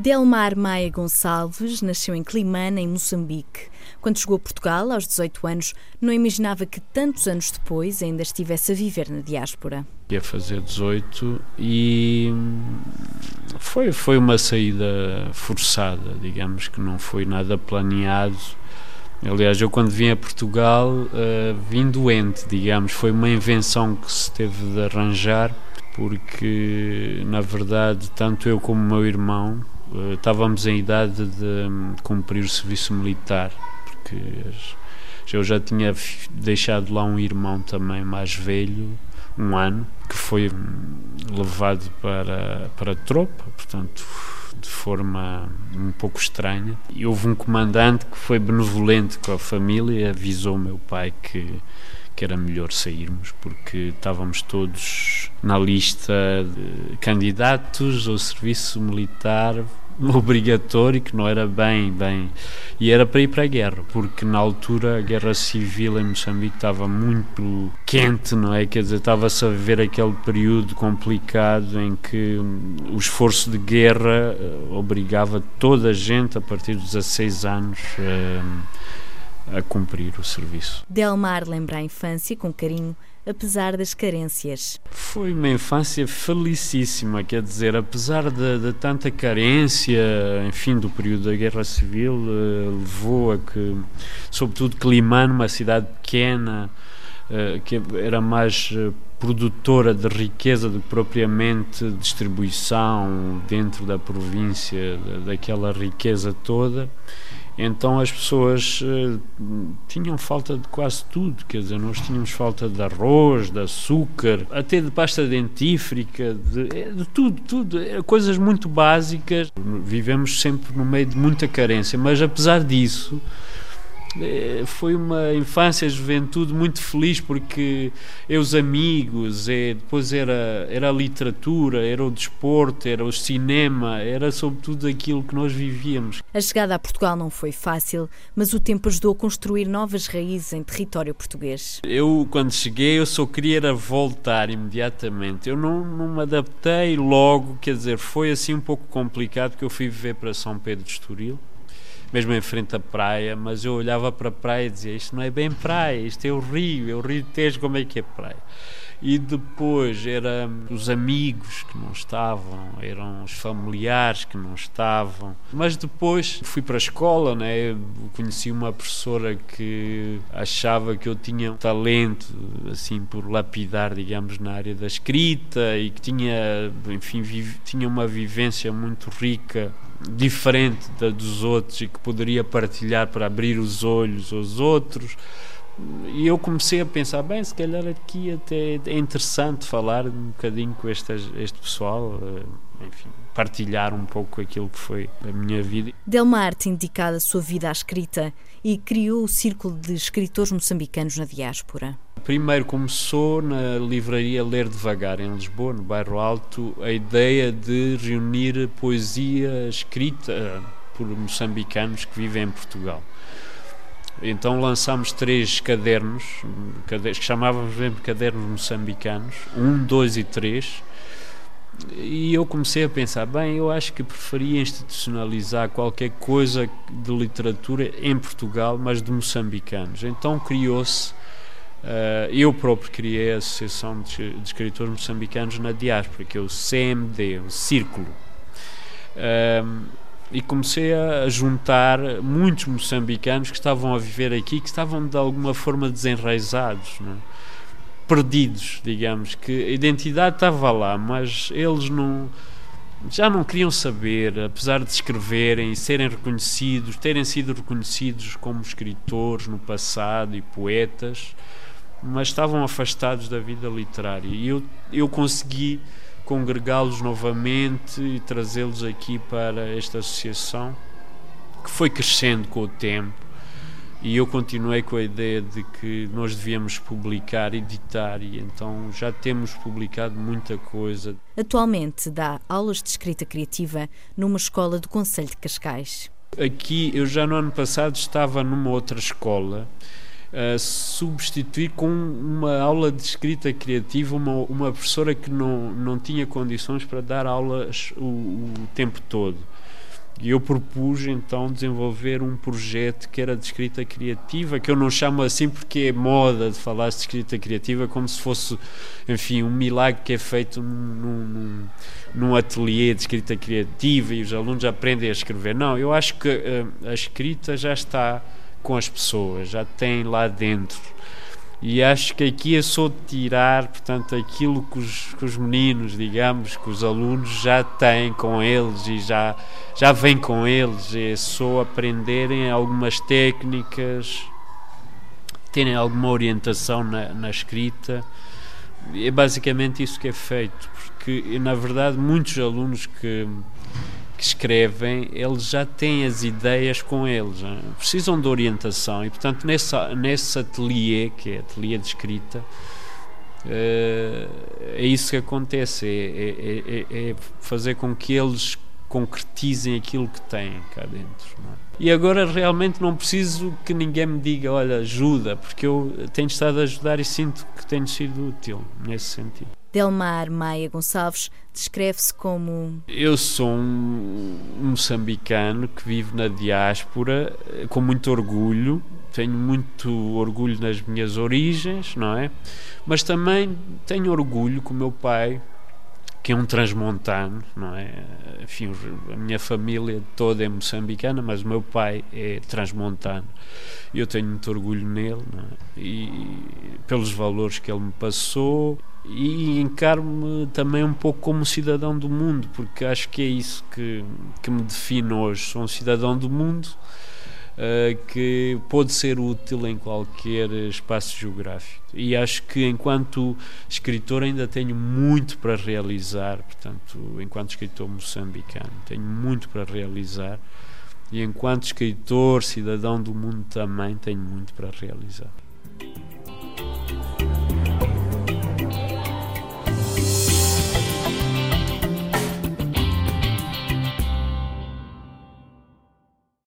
Delmar Maia Gonçalves nasceu em Climana, em Moçambique. Quando chegou a Portugal, aos 18 anos, não imaginava que tantos anos depois ainda estivesse a viver na diáspora. Ia fazer 18 e foi, foi uma saída forçada, digamos que não foi nada planeado. Aliás, eu quando vim a Portugal uh, vim doente, digamos, foi uma invenção que se teve de arranjar, porque na verdade tanto eu como meu irmão uh, estávamos em idade de um, cumprir o serviço militar, porque eu já tinha deixado lá um irmão também mais velho, um ano, que foi hum, levado para, para a tropa, portanto de forma um pouco estranha. E houve um comandante que foi benevolente com a família e avisou meu pai que, que era melhor sairmos porque estávamos todos na lista de candidatos ao serviço militar obrigatório que não era bem, bem. E era para ir para a guerra, porque na altura a guerra civil em Moçambique estava muito quente, não é? Quer dizer, estava-se a viver aquele período complicado em que o esforço de guerra eh, obrigava toda a gente a partir dos 16 anos. Eh, a cumprir o serviço. Delmar lembra a infância com carinho apesar das carências. Foi uma infância felicíssima, quer dizer, apesar de, de tanta carência, enfim, do período da Guerra Civil, uh, levou a que, sobretudo Climano, uma cidade pequena, uh, que era mais uh, produtora de riqueza do que propriamente distribuição dentro da província, daquela riqueza toda, então as pessoas uh, tinham falta de quase tudo, quer dizer, nós tínhamos falta de arroz, de açúcar, até de pasta dentífrica, de, eh, de tudo, tudo, é, coisas muito básicas. Vivemos sempre no meio de muita carência, mas apesar disso, foi uma infância, juventude muito feliz porque é os amigos, é, depois era, era a literatura, era o desporto, era o cinema, era sobretudo aquilo que nós vivíamos. A chegada a Portugal não foi fácil, mas o tempo ajudou a construir novas raízes em território português. Eu, quando cheguei, eu só queria voltar imediatamente. Eu não, não me adaptei logo, quer dizer, foi assim um pouco complicado porque eu fui viver para São Pedro de Estoril mesmo em frente à praia, mas eu olhava para a praia e dizia: Isto não é bem praia, isto é o rio, é o rio Tejo, como é que é praia? E depois eram os amigos que não estavam, eram os familiares que não estavam. Mas depois fui para a escola, né? conheci uma professora que achava que eu tinha um talento assim por lapidar, digamos, na área da escrita e que tinha, enfim, tinha uma vivência muito rica diferente da dos outros e que poderia partilhar para abrir os olhos aos outros. E eu comecei a pensar, bem, se calhar aqui até é interessante falar um bocadinho com este, este pessoal, eh, enfim, partilhar um pouco aquilo que foi a minha vida. Delmar tem dedicado a sua vida à escrita e criou o Círculo de Escritores Moçambicanos na Diáspora. Primeiro começou na livraria Ler Devagar, em Lisboa, no bairro Alto, a ideia de reunir poesia escrita por moçambicanos que vivem em Portugal. Então lançámos três cadernos, que chamávamos mesmo cadernos moçambicanos, um, dois e três, e eu comecei a pensar, bem, eu acho que preferia institucionalizar qualquer coisa de literatura em Portugal, mas de moçambicanos. Então criou-se Uh, eu próprio criei a Associação de, de, Escritores Moçambicanos na Diáspora, que é o CMD, o Círculo. Uh, e comecei a juntar muitos moçambicanos que estavam a viver aqui, que estavam de alguma forma desenraizados, é? perdidos, digamos, que a identidade estava lá, mas eles não já não queriam saber, apesar de escreverem serem reconhecidos, terem sido reconhecidos como escritores no passado e poetas, mas estavam afastados da vida literária. E eu, eu consegui congregá-los novamente e trazê-los aqui para esta associação, que foi crescendo com o tempo. E eu continuei com a ideia de que nós devíamos publicar, editar, e então já temos publicado muita coisa. Atualmente dá aulas de escrita criativa numa escola do Conselho de Cascais. Aqui, eu já no ano passado estava numa outra escola uh, substituir com uma aula de escrita criativa uma, uma professora que não, não tinha condições para dar aulas o, o tempo todo. E eu propus então desenvolver um projeto que era de escrita criativa, que eu não chamo assim porque é moda de falar de escrita criativa, como se fosse, enfim, um milagre que é feito num, num, num ateliê de escrita criativa e os alunos aprendem a escrever. Não, eu acho que uh, a escrita já está com as pessoas, já tem lá dentro e acho que aqui é só tirar, portanto, aquilo que os, que os meninos, digamos, que os alunos já têm com eles e já, já vêm com eles, é só aprenderem algumas técnicas, terem alguma orientação na, na escrita. É basicamente isso que é feito, porque na verdade muitos alunos que que escrevem, eles já têm as ideias com eles, hein? precisam de orientação e, portanto, nesse, nesse ateliê, que é ateliê de escrita, é, é isso que acontece, é, é, é, é, fazer com que eles concretizem aquilo que têm cá dentro. E agora realmente não preciso que ninguém me diga, olha, ajuda, porque eu tenho estado a ajudar e sinto que tenho sido útil nesse sentido. Delmar Maia Gonçalves descreve-se como. Eu sou um moçambicano que vive na diáspora com muito orgulho, tenho muito orgulho nas minhas origens, não é? Mas também tenho orgulho que o meu pai, que é um transmontano, não é? Enfim, a minha família toda é moçambicana, mas o meu pai é transmontano. Eu tenho muito orgulho nele, é? E pelos valores que ele me passou e encaro-me também um pouco como cidadão do mundo, porque acho que é isso que, que me define hoje. Sou um cidadão do mundo que pode ser útil em qualquer espaço geográfico. E acho que, enquanto escritor, ainda tenho muito para realizar. Portanto, enquanto escritor moçambicano, tenho muito para realizar. E enquanto escritor, cidadão do mundo, também tenho muito para realizar.